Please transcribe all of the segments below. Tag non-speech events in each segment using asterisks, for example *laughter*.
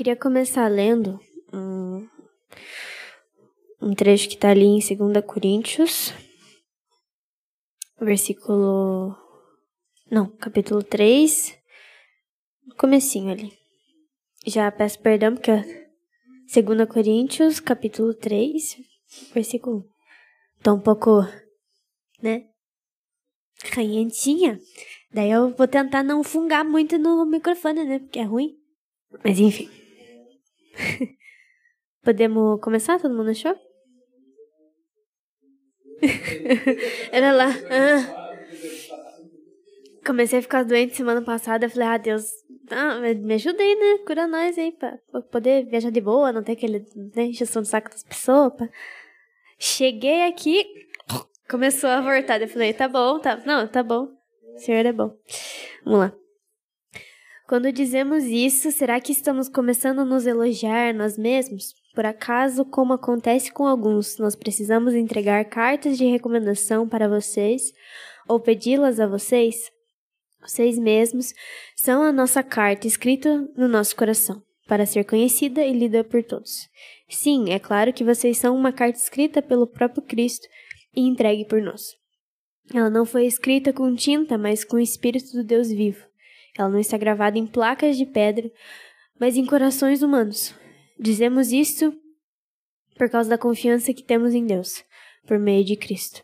queria começar lendo um, um trecho que está ali em 2 Coríntios, versículo. Não, capítulo 3, comecinho ali. Já peço perdão porque 2 Coríntios, capítulo 3, versículo 1. Tá um pouco, né? Canhentinha. Daí eu vou tentar não fungar muito no microfone, né? Porque é ruim. Mas enfim. *laughs* Podemos começar? Todo mundo achou? *laughs* Era lá. Ah. Comecei a ficar doente semana passada. Falei, ah, Deus, ah, me ajudei, né? Cura nós aí, pra poder viajar de boa, não ter aquele né, injeção de saco das pessoas. Pra... Cheguei aqui, começou a voltar. Eu falei, tá bom, tá. Não, tá bom. O senhor é bom. Vamos lá. Quando dizemos isso, será que estamos começando a nos elogiar nós mesmos? Por acaso, como acontece com alguns, nós precisamos entregar cartas de recomendação para vocês ou pedi-las a vocês? Vocês mesmos são a nossa carta escrita no nosso coração, para ser conhecida e lida por todos. Sim, é claro que vocês são uma carta escrita pelo próprio Cristo e entregue por nós. Ela não foi escrita com tinta, mas com o Espírito do Deus vivo. Ela não está gravada em placas de pedra, mas em corações humanos. Dizemos isto por causa da confiança que temos em Deus, por meio de Cristo.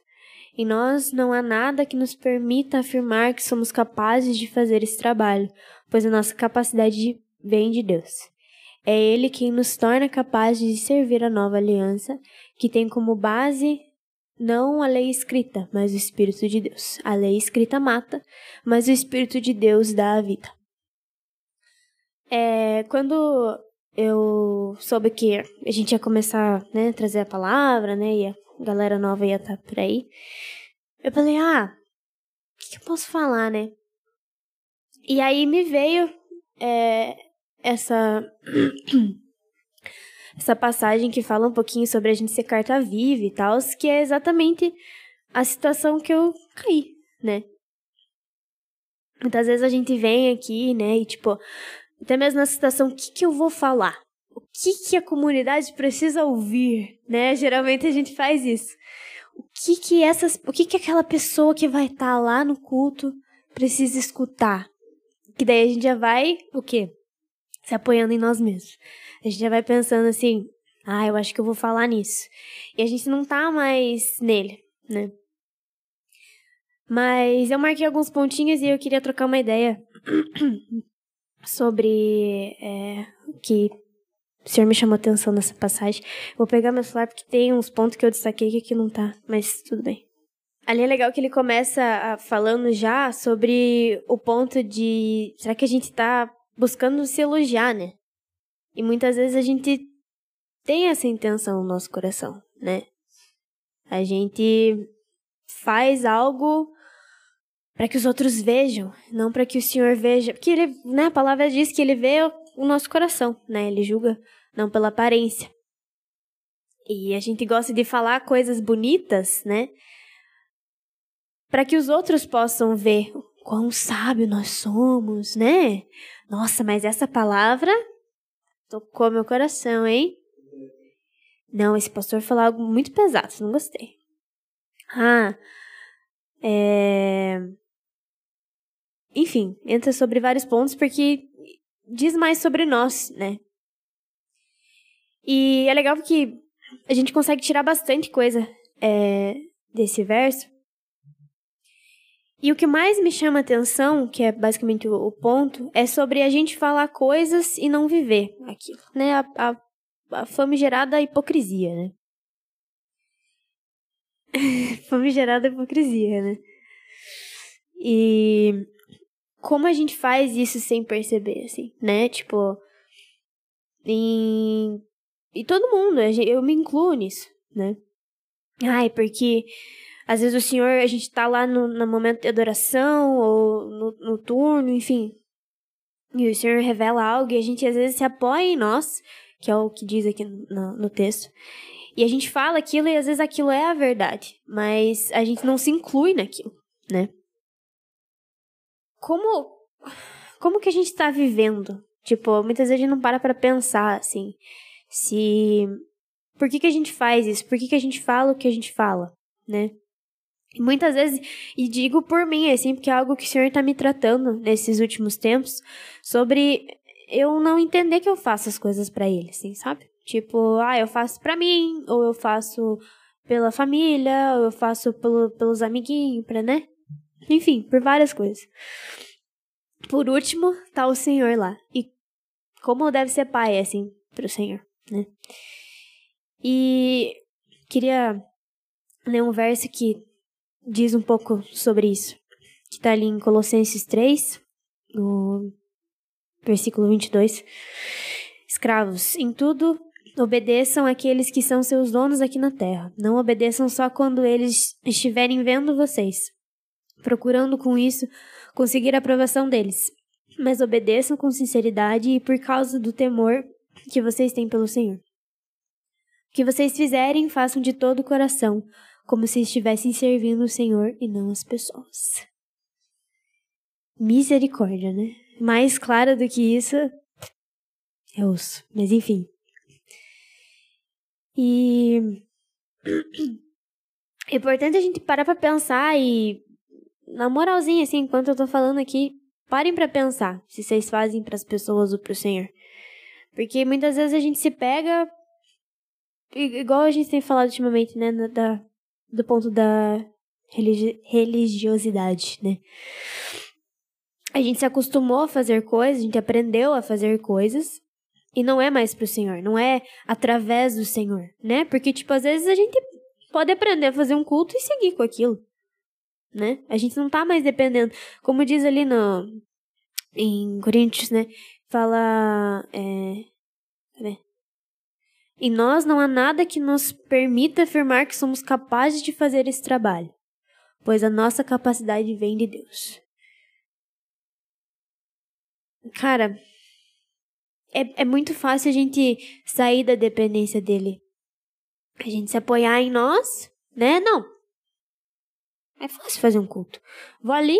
Em nós não há nada que nos permita afirmar que somos capazes de fazer esse trabalho, pois a nossa capacidade vem de Deus. É Ele quem nos torna capazes de servir a nova aliança, que tem como base não a lei escrita, mas o Espírito de Deus. A lei escrita mata, mas o Espírito de Deus dá a vida. É, quando eu soube que a gente ia começar né, trazer a palavra, né, e a galera nova ia estar tá por aí, eu falei, ah, o que, que, eu posso falar, né? E aí me veio é, essa *clears throat* essa passagem que fala um pouquinho sobre a gente ser carta viva e tal, que é exatamente a situação que eu caí, né? Muitas vezes a gente vem aqui, né, e tipo, até mesmo na situação, o que, que eu vou falar? O que, que a comunidade precisa ouvir, né? Geralmente a gente faz isso. O que que essas, o que que aquela pessoa que vai estar tá lá no culto precisa escutar? Que daí a gente já vai, o quê? Se apoiando em nós mesmos a gente já vai pensando assim, ah, eu acho que eu vou falar nisso. E a gente não tá mais nele, né? Mas eu marquei alguns pontinhos e eu queria trocar uma ideia *clears throat* sobre é, que o senhor me chamou atenção nessa passagem. Vou pegar meu celular porque tem uns pontos que eu destaquei que aqui não tá, mas tudo bem. Ali é legal que ele começa falando já sobre o ponto de será que a gente tá buscando se elogiar, né? E muitas vezes a gente tem essa intenção no nosso coração, né? A gente faz algo para que os outros vejam, não para que o Senhor veja. Porque ele, né, a palavra diz que ele vê o nosso coração, né? Ele julga não pela aparência. E a gente gosta de falar coisas bonitas, né? Para que os outros possam ver quão sábio nós somos, né? Nossa, mas essa palavra Tocou meu coração, hein? Não, esse pastor falou algo muito pesado, não gostei. Ah, é... Enfim, entra sobre vários pontos porque diz mais sobre nós, né? E é legal porque a gente consegue tirar bastante coisa é, desse verso. E o que mais me chama atenção, que é basicamente o, ponto, é sobre a gente falar coisas e não viver aquilo, né? A, a, a famigerada hipocrisia, né? *laughs* famigerada hipocrisia, né? E como a gente faz isso sem perceber, assim, né? Tipo, em... E todo mundo, eu me incluo nisso, né? Ai, porque às vezes o Senhor, a gente tá lá no, no momento de adoração ou no, no turno, enfim. E o Senhor revela algo e a gente às vezes se apoia em nós, que é o que diz aqui no, no texto. E a gente fala aquilo e às vezes aquilo é a verdade, mas a gente não se inclui naquilo, né? Como como que a gente está vivendo? Tipo, muitas vezes a gente não para pra pensar, assim, se. Por que, que a gente faz isso? Por que, que a gente fala o que a gente fala, né? Muitas vezes, e digo por mim, assim, porque é algo que o Senhor tá me tratando nesses últimos tempos, sobre eu não entender que eu faço as coisas para Ele, assim, sabe? Tipo, ah, eu faço pra mim, ou eu faço pela família, ou eu faço pelo, pelos amiguinhos, pra, né? Enfim, por várias coisas. Por último, tá o Senhor lá. E como deve ser pai, assim, pro Senhor, né? E queria ler um verso que diz um pouco sobre isso. Que tá ali em Colossenses 3, no versículo 22. Escravos, em tudo obedeçam aqueles que são seus donos aqui na terra. Não obedeçam só quando eles estiverem vendo vocês, procurando com isso conseguir a aprovação deles. Mas obedeçam com sinceridade e por causa do temor que vocês têm pelo Senhor. O que vocês fizerem, façam de todo o coração, como se estivessem servindo o Senhor e não as pessoas. Misericórdia, né? Mais clara do que isso é osso. Mas enfim. E *clears throat* é importante a gente parar pra pensar e na moralzinha, assim, enquanto eu tô falando aqui, parem para pensar se vocês fazem para as pessoas ou pro Senhor. Porque muitas vezes a gente se pega, igual a gente tem falado ultimamente, né, da, do ponto da religi religiosidade, né. A gente se acostumou a fazer coisas, a gente aprendeu a fazer coisas, e não é mais pro Senhor, não é através do Senhor, né? Porque, tipo, às vezes a gente pode aprender a fazer um culto e seguir com aquilo né? A gente não tá mais dependendo. Como diz ali no em Coríntios, né? Fala. É? Em nós não há nada que nos permita afirmar que somos capazes de fazer esse trabalho, pois a nossa capacidade vem de Deus. Cara, é, é muito fácil a gente sair da dependência dele. A gente se apoiar em nós, né? Não, é fácil fazer um culto. Vou ali,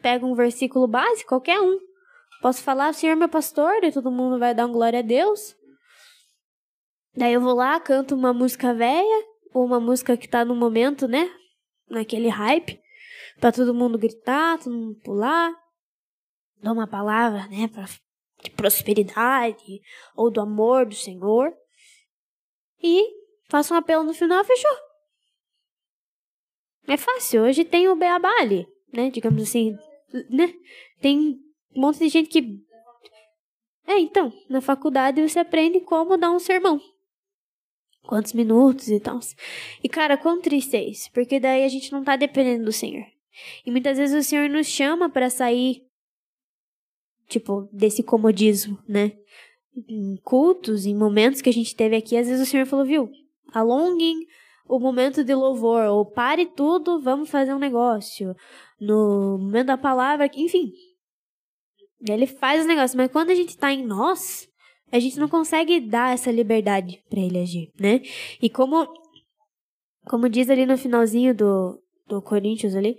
pego um versículo básico, qualquer um. Posso falar, Senhor meu pastor, e todo mundo vai dar um glória a Deus. Daí eu vou lá, canto uma música velha, ou uma música que tá no momento, né? Naquele hype, pra todo mundo gritar, todo mundo pular. Dou uma palavra, né, pra, de prosperidade, ou do amor do Senhor. E faço um apelo no final, fechou. É fácil. Hoje tem o Beabá né? Digamos assim, né? Tem um monte de gente que. É, então, na faculdade você aprende como dar um sermão. Quantos minutos e tal. E, cara, quão triste é isso? Porque daí a gente não tá dependendo do Senhor. E muitas vezes o Senhor nos chama para sair, tipo, desse comodismo, né? Em cultos, em momentos que a gente teve aqui, às vezes o Senhor falou, viu? Alonguem o momento de louvor, ou pare tudo, vamos fazer um negócio. No momento da palavra, enfim. Ele faz os negócios, mas quando a gente tá em nós, a gente não consegue dar essa liberdade para ele agir, né? E como como diz ali no finalzinho do, do Coríntios ali,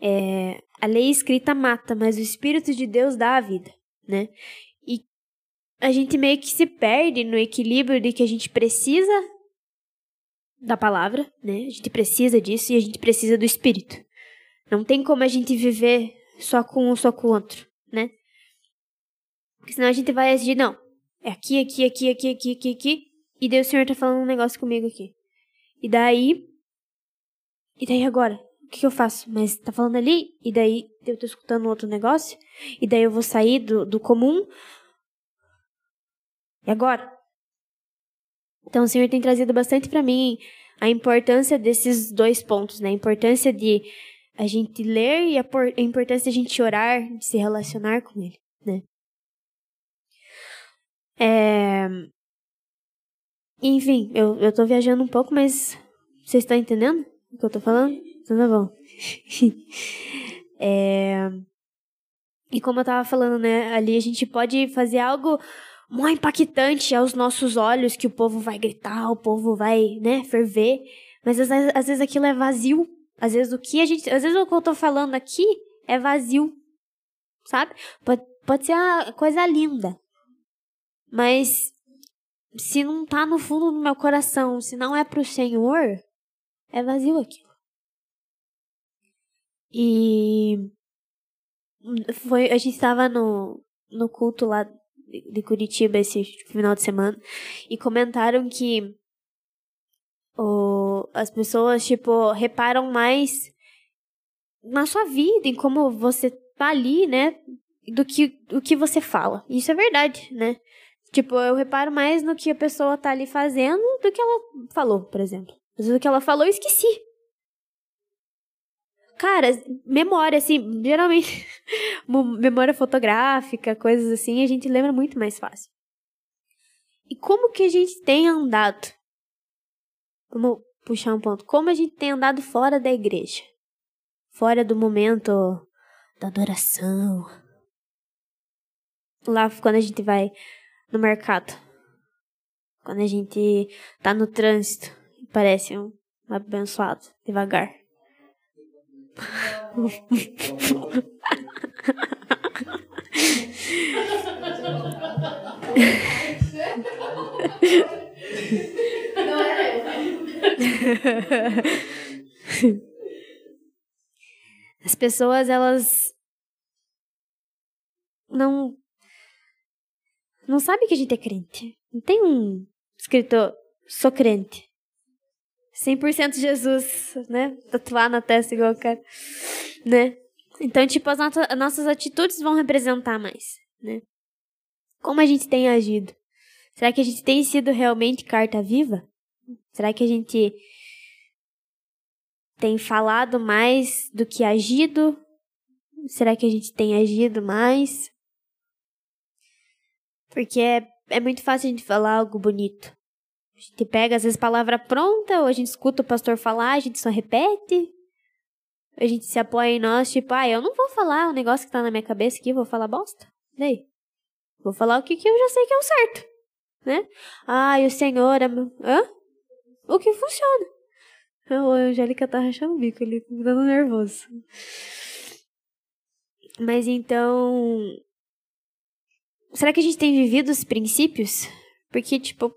é, a lei escrita mata, mas o Espírito de Deus dá a vida, né? E a gente meio que se perde no equilíbrio de que a gente precisa da palavra, né? A gente precisa disso e a gente precisa do espírito. Não tem como a gente viver só com um, só com o outro, né? Porque senão a gente vai agir, não. É aqui, aqui, aqui, aqui, aqui, aqui, aqui. E daí o Senhor tá falando um negócio comigo aqui. E daí. E daí agora? O que, que eu faço? Mas tá falando ali, e daí eu tô escutando outro negócio, e daí eu vou sair do, do comum. E agora? Então o Senhor tem trazido bastante para mim a importância desses dois pontos, né? A importância de a gente ler e a, a importância de a gente orar, de se relacionar com Ele? É... Enfim, eu, eu tô viajando um pouco, mas vocês estão entendendo o que eu tô falando? Então tá bom. *laughs* é... E como eu tava falando, né, ali a gente pode fazer algo mó impactante aos nossos olhos que o povo vai gritar, o povo vai, né, ferver. Mas às às vezes aquilo é vazio. Às vezes o que a gente. Às vezes o que eu tô falando aqui é vazio. Sabe? Pode, pode ser uma coisa linda. Mas se não tá no fundo do meu coração, se não é pro Senhor, é vazio aquilo. E foi, a gente estava no, no culto lá de Curitiba esse final de semana e comentaram que o, as pessoas, tipo, reparam mais na sua vida, em como você tá ali, né? Do que o que você fala. Isso é verdade, né? Tipo, eu reparo mais no que a pessoa tá ali fazendo do que ela falou, por exemplo. Às vezes o que ela falou eu esqueci. Cara, memória, assim, geralmente, *laughs* memória fotográfica, coisas assim, a gente lembra muito mais fácil. E como que a gente tem andado? Vamos puxar um ponto. Como a gente tem andado fora da igreja? Fora do momento da adoração. Lá quando a gente vai no mercado. Quando a gente tá no trânsito. Parece um abençoado, devagar. As pessoas, elas não não sabem que a gente é crente. Não tem um escritor sou crente. 100% Jesus, né? Tatuar na testa igual o cara, né? Então, tipo, as, not as nossas atitudes vão representar mais, né? Como a gente tem agido? Será que a gente tem sido realmente carta viva? Será que a gente tem falado mais do que agido? Será que a gente tem agido mais? Porque é, é muito fácil a gente falar algo bonito. A gente pega, às vezes, palavra pronta, ou a gente escuta o pastor falar, a gente só repete. A gente se apoia em nós, tipo, ah, eu não vou falar o negócio que tá na minha cabeça aqui, vou falar bosta. Daí. Vou falar o que, que eu já sei que é o certo. Né? Ah, o Senhor é. Hã? O que funciona. A Angélica tá rachando o bico ali, me dando nervoso. Mas então. Será que a gente tem vivido os princípios? Porque, tipo,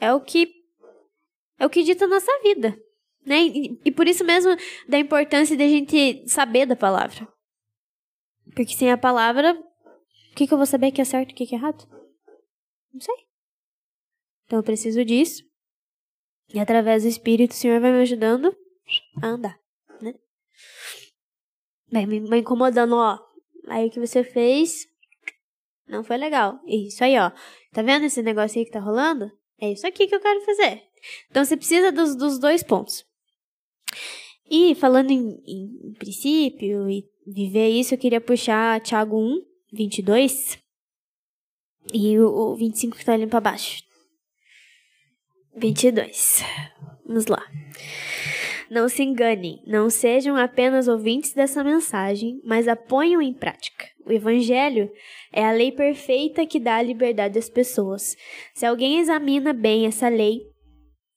é o que é o que dita a nossa vida, né? E, e por isso mesmo da importância de a gente saber da palavra. Porque sem a palavra, o que, que eu vou saber que é certo e o que, que é errado? Não sei. Então eu preciso disso. E através do Espírito, o Senhor vai me ajudando a andar, né? Vai me, me incomodando, ó. Aí o que você fez não foi legal. Isso aí, ó. Tá vendo esse negócio aí que tá rolando? É isso aqui que eu quero fazer. Então você precisa dos, dos dois pontos. E falando em, em, princípio e viver isso, eu queria puxar Tiago 1, 22 e o, o 25 que tá ali para baixo. 22. Vamos lá. Não se enganem, não sejam apenas ouvintes dessa mensagem, mas a ponham em prática. O Evangelho é a lei perfeita que dá a liberdade às pessoas. Se alguém examina bem essa lei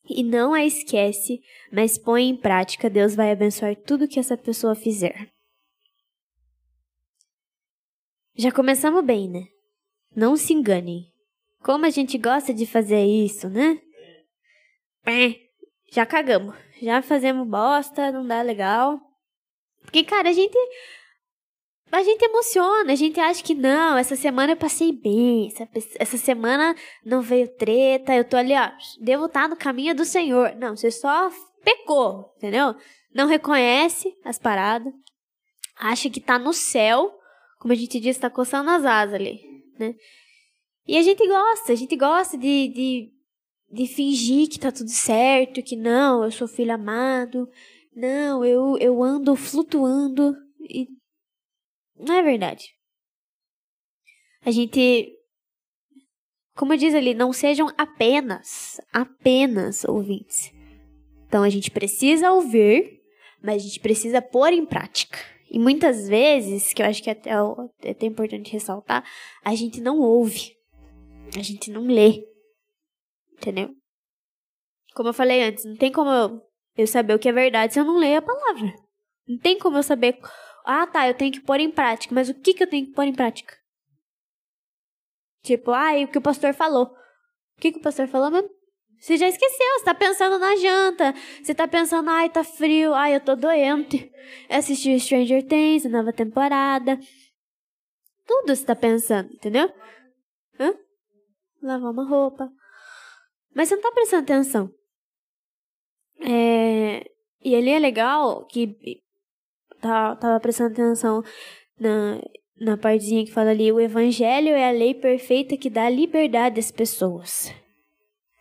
e não a esquece, mas põe em prática, Deus vai abençoar tudo que essa pessoa fizer. Já começamos bem, né? Não se enganem. Como a gente gosta de fazer isso, né? Já cagamos já fazemos bosta, não dá legal. Porque, cara, a gente. A gente emociona, a gente acha que não, essa semana eu passei bem, essa, essa semana não veio treta, eu tô ali, ó, devo estar no caminho do Senhor. Não, você só pecou, entendeu? Não reconhece as paradas, acha que tá no céu, como a gente diz, tá coçando as asas ali, né? E a gente gosta, a gente gosta de, de de fingir que tá tudo certo, que não, eu sou filho amado, não, eu, eu ando flutuando e não é verdade. A gente, como diz ali, não sejam apenas, apenas ouvintes. Então a gente precisa ouvir, mas a gente precisa pôr em prática. E muitas vezes, que eu acho que é até, é até importante ressaltar, a gente não ouve, a gente não lê. Entendeu? Como eu falei antes, não tem como eu, eu saber o que é verdade se eu não ler a palavra. Não tem como eu saber. Ah, tá, eu tenho que pôr em prática. Mas o que, que eu tenho que pôr em prática? Tipo, ai, o que o pastor falou. O que, que o pastor falou mesmo? Você já esqueceu, você tá pensando na janta. Você tá pensando, ai, tá frio, ai, eu tô doente. Assistiu Stranger Things, nova temporada. Tudo você tá pensando, entendeu? Hã? Lavar uma roupa. Mas você não tá prestando atenção. É... E ali é legal que tá, tava prestando atenção na, na partezinha que fala ali: o evangelho é a lei perfeita que dá liberdade às pessoas.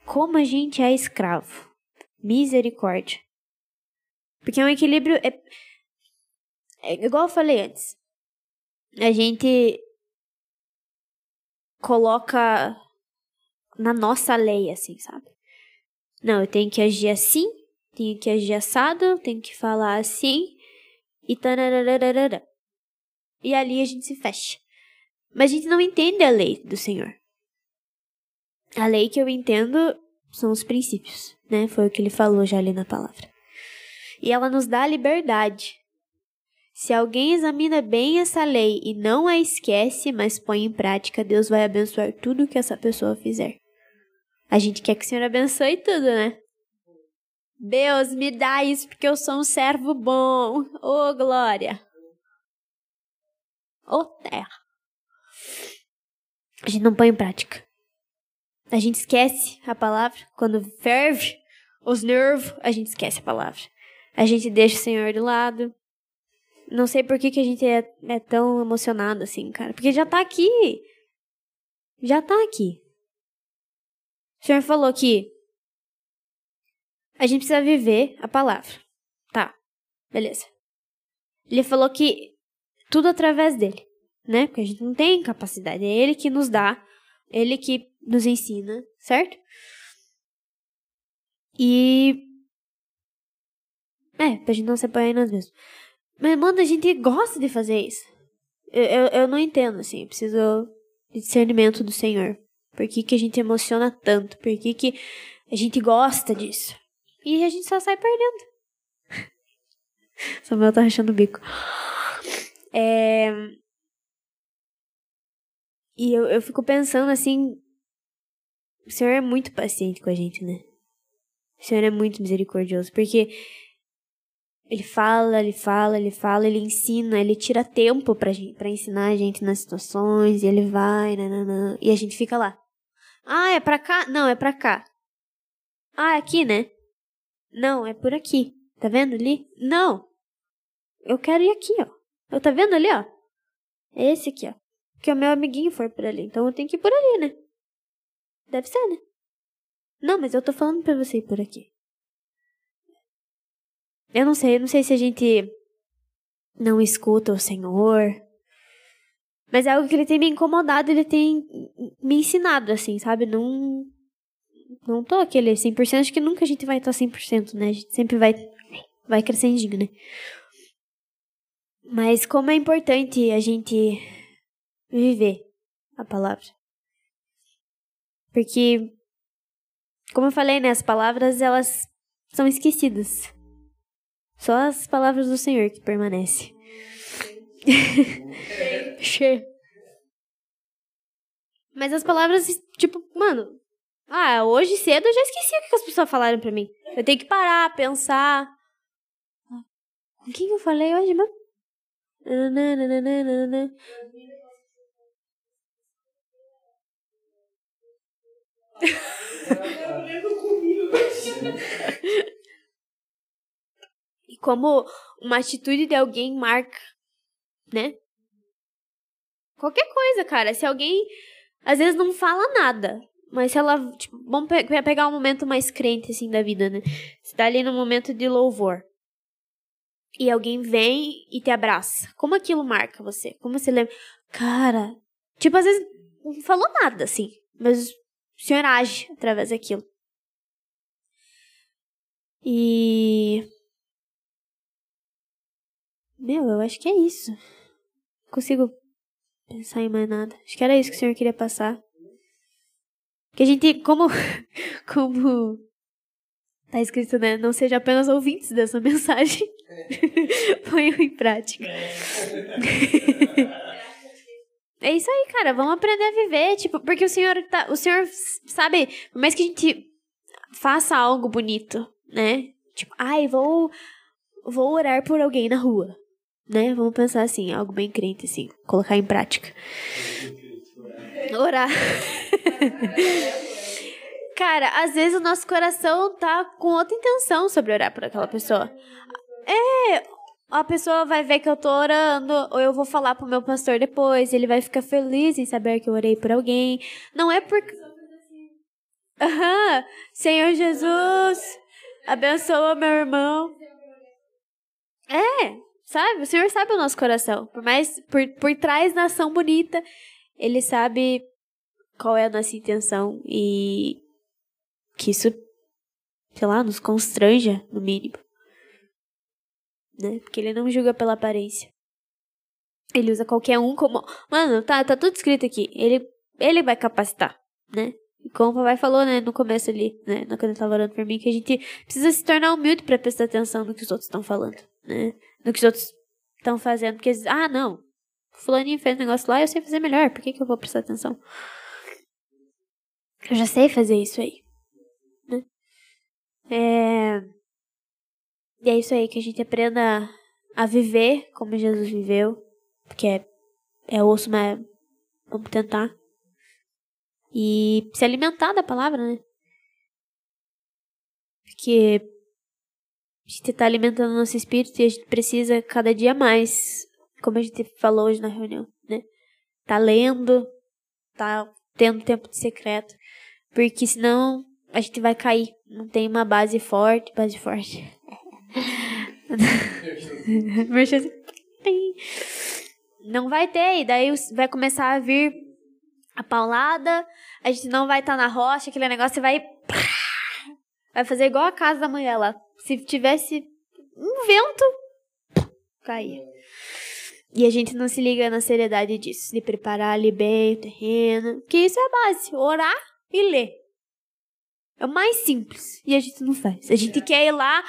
Como a gente é escravo. Misericórdia. Porque é um equilíbrio. É, é igual eu falei antes. A gente coloca na nossa lei, assim, sabe? Não, eu tenho que agir assim, tenho que agir assado, tenho que falar assim, e tararararara. E ali a gente se fecha. Mas a gente não entende a lei do Senhor. A lei que eu entendo são os princípios, né? Foi o que ele falou já ali na palavra. E ela nos dá liberdade. Se alguém examina bem essa lei e não a esquece, mas põe em prática, Deus vai abençoar tudo que essa pessoa fizer. A gente quer que o Senhor abençoe tudo, né? Deus, me dá isso porque eu sou um servo bom. Ô, oh, glória. Ô, oh, terra. A gente não põe em prática. A gente esquece a palavra. Quando ferve os nervos, a gente esquece a palavra. A gente deixa o Senhor de lado. Não sei por que, que a gente é, é tão emocionado assim, cara. Porque já tá aqui. Já tá aqui. O Senhor falou que a gente precisa viver a palavra. Tá, beleza. Ele falou que tudo através dele, né? Porque a gente não tem capacidade. É ele que nos dá, ele que nos ensina, certo? E. É, pra gente não se apoiar em nós mesmos. Mas, mano, a gente gosta de fazer isso. Eu, eu, eu não entendo, assim. Eu preciso de discernimento do Senhor. Por que, que a gente emociona tanto? Por que, que a gente gosta disso? E a gente só sai perdendo. *laughs* Samuel tá rachando o bico. É... E eu, eu fico pensando assim. O Senhor é muito paciente com a gente, né? O Senhor é muito misericordioso. Porque ele fala, ele fala, ele fala, ele ensina, ele tira tempo pra, gente, pra ensinar a gente nas situações, e ele vai, nananã, e a gente fica lá. Ah, é pra cá? Não, é pra cá. Ah, é aqui, né? Não, é por aqui. Tá vendo ali? Não. Eu quero ir aqui, ó. Eu tá vendo ali, ó? É esse aqui, ó. Que o meu amiguinho for por ali. Então eu tenho que ir por ali, né? Deve ser, né? Não, mas eu tô falando pra você ir por aqui. Eu não sei, eu não sei se a gente não escuta o Senhor. Mas é algo que ele tem me incomodado, ele tem me ensinado, assim, sabe? Não, não tô aquele 100%, acho que nunca a gente vai estar 100%, né? A gente sempre vai, vai crescendo, né? Mas como é importante a gente viver a palavra. Porque, como eu falei, né? As palavras, elas são esquecidas. Só as palavras do Senhor que permanecem. *laughs* Mas as palavras, tipo, mano, ah, hoje cedo eu já esqueci o que as pessoas falaram pra mim. Eu tenho que parar, pensar. Com quem eu falei hoje mesmo? *laughs* e como uma atitude de alguém marca, né? Qualquer coisa, cara. Se alguém às vezes não fala nada, mas se ela, tipo, vamos pe pegar um momento mais crente, assim, da vida, né? Você tá ali no momento de louvor. E alguém vem e te abraça. Como aquilo marca você? Como você lembra? Cara, tipo, às vezes não falou nada, assim. Mas o senhor age através daquilo. E. Meu, eu acho que é isso. Consigo pensar em mais nada. Acho que era isso que o senhor queria passar. Que a gente, como, *laughs* como tá escrito, né? Não seja apenas ouvintes dessa *laughs* mensagem. *laughs* Ponham em prática. É isso aí, cara. Vamos aprender a viver, tipo, porque o Senhor tá, o Senhor sabe, por mais que a gente faça algo bonito, né? Tipo, ai, vou vou orar por alguém na rua, né? Vamos pensar assim, algo bem crente assim, colocar em prática. Orar. *laughs* Cara, às vezes o nosso coração tá com outra intenção sobre orar por aquela pessoa. É, a pessoa vai ver que eu tô orando, ou eu vou falar pro meu pastor depois, ele vai ficar feliz em saber que eu orei por alguém. Não é por. Aham, Senhor Jesus, abençoa meu irmão. É, sabe? O Senhor sabe o nosso coração. Por mais por, por trás da ação bonita, ele sabe qual é a nossa intenção e que isso, sei lá, nos constranja, no mínimo. Né? Porque ele não julga pela aparência. Ele usa qualquer um como. Mano, tá, tá tudo escrito aqui. Ele, ele vai capacitar, né? Como o papai falou, né, no começo ali, né, quando ele tava orando por mim, que a gente precisa se tornar humilde para prestar atenção no que os outros estão falando, né? No que os outros estão fazendo. Porque, ah, não, fulaninho fez um negócio lá, eu sei fazer melhor, por que, que eu vou prestar atenção? Eu já sei fazer isso aí. Né? É... E é isso aí, que a gente aprenda a viver como Jesus viveu. Porque é, é osso, mas vamos tentar. E se alimentar da palavra, né? Porque a gente tá alimentando o nosso espírito e a gente precisa cada dia mais, como a gente falou hoje na reunião, né? Tá lendo, tá tendo tempo de secreto. Porque senão a gente vai cair. Não tem uma base forte. Base forte. *laughs* não vai ter. E daí vai começar a vir a paulada. A gente não vai estar tá na rocha. Aquele negócio vai. Vai fazer igual a casa da mulher lá. Se tivesse um vento, caía. E a gente não se liga na seriedade disso, de preparar ali bem o terreno. Que isso é a base. Orar e ler. É o mais simples. E a gente não faz. A gente quer ir lá.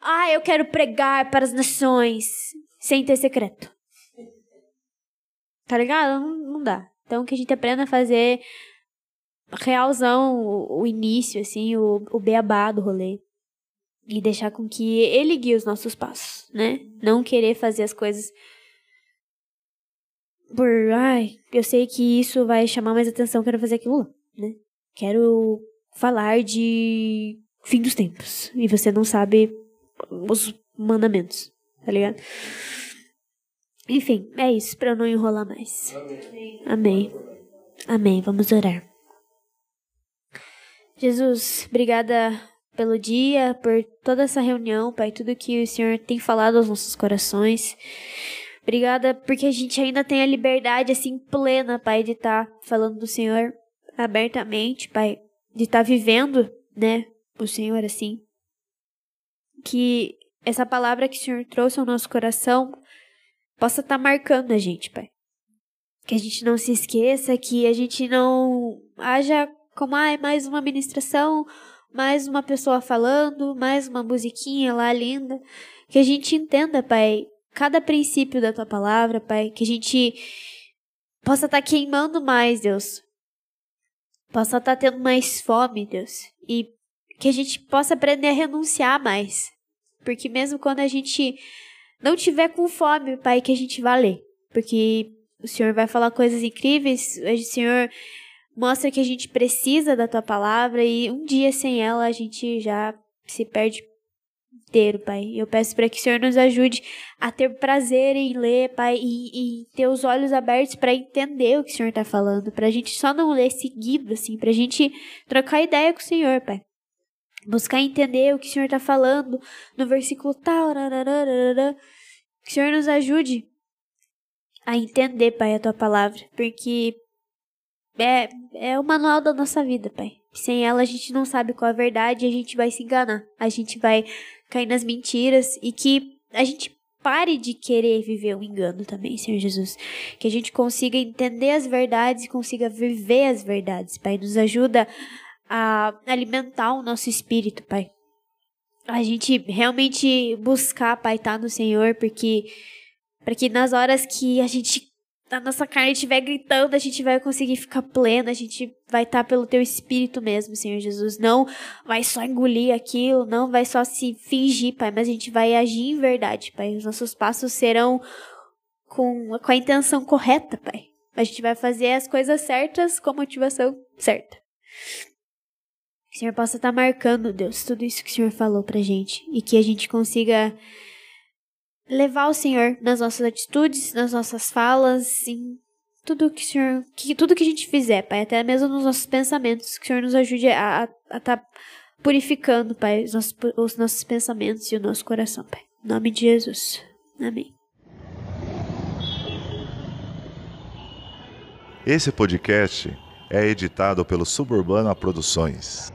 Ah, eu quero pregar para as nações. Sem ter secreto. Tá ligado? Não, não dá. Então que a gente aprenda a fazer realzão o, o início, assim, o, o beabá do rolê. E deixar com que ele guie os nossos passos, né? Não querer fazer as coisas por, ai, eu sei que isso vai chamar mais atenção, quero fazer aquilo né? Quero falar de fim dos tempos. E você não sabe os mandamentos, tá ligado? Enfim, é isso, eu não enrolar mais. Amém. Amém. Amém. Vamos orar. Jesus, obrigada pelo dia, por toda essa reunião, Pai, tudo que o Senhor tem falado aos nossos corações. Obrigada porque a gente ainda tem a liberdade assim plena, Pai, de estar tá falando do Senhor abertamente, Pai, de estar tá vivendo, né, o Senhor assim. Que essa palavra que o Senhor trouxe ao nosso coração possa estar tá marcando a gente, Pai. Que a gente não se esqueça, que a gente não haja como, ah, mais uma ministração, mais uma pessoa falando, mais uma musiquinha lá linda. Que a gente entenda, Pai, cada princípio da tua palavra, Pai, que a gente possa estar tá queimando mais, Deus, possa estar tá tendo mais fome, Deus, e que a gente possa aprender a renunciar mais. Porque mesmo quando a gente não tiver com fome, Pai, que a gente vá ler. Porque o Senhor vai falar coisas incríveis, o Senhor mostra que a gente precisa da tua palavra e um dia sem ela a gente já se perde inteiro, Pai. Eu peço para que o Senhor nos ajude a ter prazer em ler, Pai, e, e ter os olhos abertos para entender o que o Senhor está falando, para a gente só não ler seguido, assim, para a gente trocar ideia com o Senhor, Pai. Buscar entender o que o Senhor está falando no versículo tal, que o Senhor nos ajude a entender, Pai, a tua palavra, porque é, é o manual da nossa vida, Pai. Sem ela a gente não sabe qual é a verdade e a gente vai se enganar. A gente vai cair nas mentiras e que a gente pare de querer viver o um engano também, Senhor Jesus. Que a gente consiga entender as verdades e consiga viver as verdades, Pai. Nos ajuda a alimentar o nosso espírito, Pai. A gente realmente buscar, Pai, estar tá no Senhor, porque para que nas horas que a gente a nossa carne estiver gritando, a gente vai conseguir ficar plena, a gente vai estar tá pelo teu espírito mesmo, Senhor Jesus. Não vai só engolir aquilo, não vai só se fingir, Pai, mas a gente vai agir em verdade, Pai. Os nossos passos serão com, com a intenção correta, Pai. A gente vai fazer as coisas certas com a motivação certa. Que o Senhor possa estar tá marcando, Deus, tudo isso que o Senhor falou pra gente e que a gente consiga levar o Senhor nas nossas atitudes, nas nossas falas, em tudo que o Senhor, que tudo que a gente fizer, Pai, até mesmo nos nossos pensamentos, que o Senhor nos ajude a estar tá purificando, Pai, os nossos, os nossos pensamentos e o nosso coração, Pai. Em nome de Jesus. Amém. Esse podcast é editado pelo Suburbana Produções.